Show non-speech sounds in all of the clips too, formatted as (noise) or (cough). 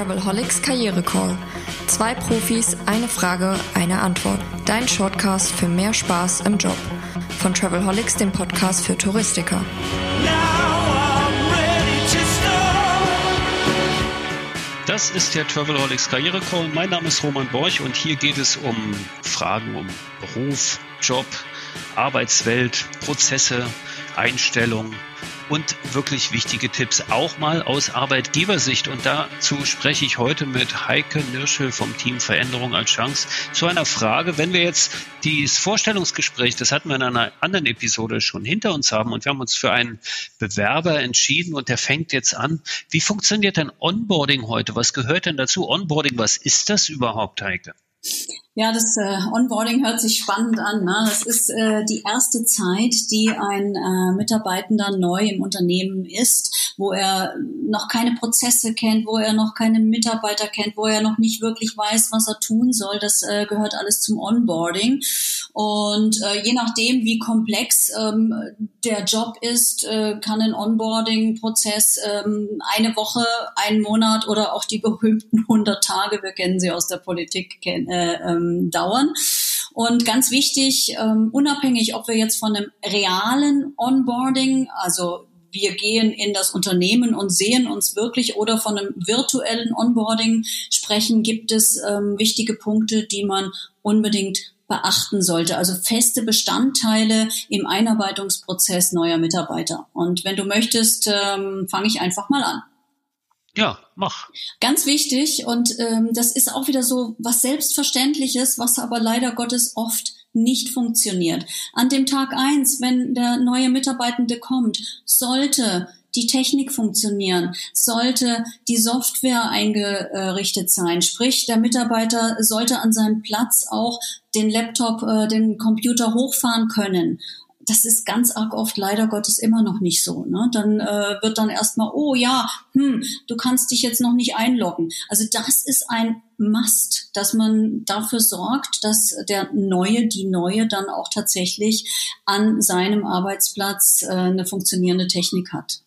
Travelholics Karriere Call. Zwei Profis, eine Frage, eine Antwort. Dein Shortcast für mehr Spaß im Job. Von Travelholics, dem Podcast für Touristiker. Das ist der Travelholics Karriere Call. Mein Name ist Roman Borch und hier geht es um Fragen um Beruf, Job, Arbeitswelt, Prozesse, Einstellung und wirklich wichtige Tipps, auch mal aus Arbeitgebersicht. Und dazu spreche ich heute mit Heike Nirschel vom Team Veränderung als Chance zu einer Frage, wenn wir jetzt dieses Vorstellungsgespräch, das hatten wir in einer anderen Episode schon hinter uns haben und wir haben uns für einen Bewerber entschieden und der fängt jetzt an. Wie funktioniert denn Onboarding heute? Was gehört denn dazu? Onboarding, was ist das überhaupt, Heike? Ja, das äh, Onboarding hört sich spannend an. Ne? Das ist äh, die erste Zeit, die ein äh, Mitarbeitender neu im Unternehmen ist, wo er noch keine Prozesse kennt, wo er noch keine Mitarbeiter kennt, wo er noch nicht wirklich weiß, was er tun soll. Das äh, gehört alles zum Onboarding. Und äh, je nachdem, wie komplex ähm, der Job ist, äh, kann ein Onboarding-Prozess ähm, eine Woche, einen Monat oder auch die (laughs) berühmten 100 Tage, wir kennen sie aus der Politik, äh, ähm, dauern. Und ganz wichtig, ähm, unabhängig, ob wir jetzt von einem realen Onboarding, also wir gehen in das Unternehmen und sehen uns wirklich oder von einem virtuellen Onboarding sprechen, gibt es ähm, wichtige Punkte, die man unbedingt beachten sollte. Also feste Bestandteile im Einarbeitungsprozess neuer Mitarbeiter. Und wenn du möchtest, ähm, fange ich einfach mal an. Ja, mach. Ganz wichtig und ähm, das ist auch wieder so was Selbstverständliches, was aber leider Gottes oft nicht funktioniert. An dem Tag eins, wenn der neue Mitarbeitende kommt, sollte die Technik funktionieren, sollte die Software eingerichtet sein. Sprich, der Mitarbeiter sollte an seinem Platz auch den Laptop, äh, den Computer hochfahren können das ist ganz arg oft leider Gottes immer noch nicht so. Ne? Dann äh, wird dann erstmal, oh ja, hm, du kannst dich jetzt noch nicht einloggen. Also das ist ein Must, dass man dafür sorgt, dass der Neue, die Neue dann auch tatsächlich an seinem Arbeitsplatz äh, eine funktionierende Technik hat.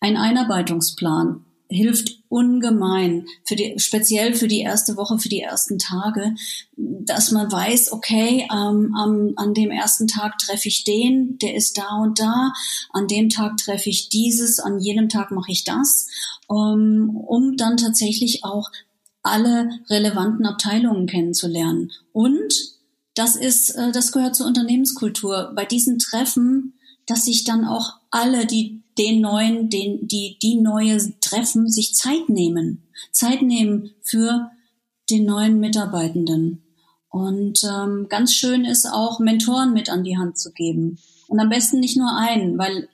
Ein Einarbeitungsplan hilft ungemein, für die, speziell für die erste Woche, für die ersten Tage, dass man weiß, okay, ähm, am, an dem ersten Tag treffe ich den, der ist da und da, an dem Tag treffe ich dieses, an jedem Tag mache ich das, ähm, um dann tatsächlich auch alle relevanten Abteilungen kennenzulernen. Und das ist, äh, das gehört zur Unternehmenskultur. Bei diesen Treffen, dass sich dann auch alle, die den neuen, den, die, die neue treffen, sich Zeit nehmen. Zeit nehmen für den neuen Mitarbeitenden. Und ähm, ganz schön ist auch, Mentoren mit an die Hand zu geben. Und am besten nicht nur einen, weil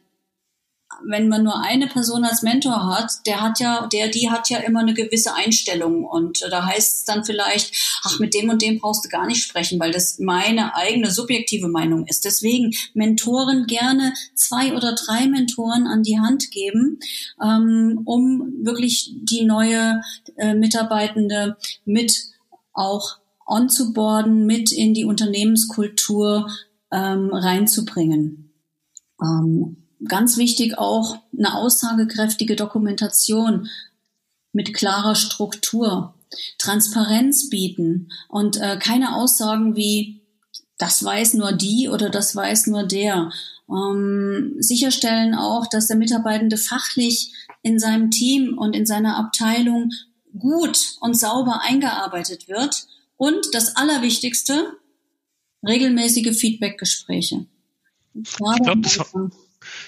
wenn man nur eine Person als Mentor hat, der hat ja, der, die hat ja immer eine gewisse Einstellung und da heißt es dann vielleicht, ach, mit dem und dem brauchst du gar nicht sprechen, weil das meine eigene subjektive Meinung ist. Deswegen Mentoren gerne zwei oder drei Mentoren an die Hand geben, ähm, um wirklich die neue äh, Mitarbeitende mit auch onzuboarden, mit in die Unternehmenskultur ähm, reinzubringen. Ähm, ganz wichtig auch eine aussagekräftige Dokumentation mit klarer Struktur, Transparenz bieten und äh, keine Aussagen wie das weiß nur die oder das weiß nur der. Ähm, sicherstellen auch, dass der Mitarbeitende fachlich in seinem Team und in seiner Abteilung gut und sauber eingearbeitet wird. Und das Allerwichtigste, regelmäßige Feedbackgespräche. Ich glaube, das war,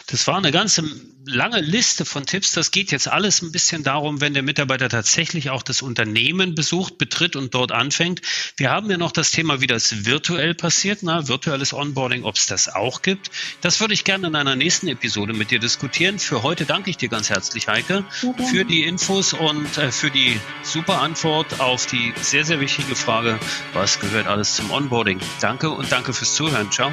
das war eine ganze lange Liste von Tipps. Das geht jetzt alles ein bisschen darum, wenn der Mitarbeiter tatsächlich auch das Unternehmen besucht, betritt und dort anfängt. Wir haben ja noch das Thema, wie das virtuell passiert, na, virtuelles Onboarding, ob es das auch gibt. Das würde ich gerne in einer nächsten Episode mit dir diskutieren. Für heute danke ich dir ganz herzlich, Heike, für die Infos und äh, für die super Antwort auf die sehr, sehr wichtige Frage, was gehört alles zum Onboarding. Danke und danke fürs Zuhören. Ciao.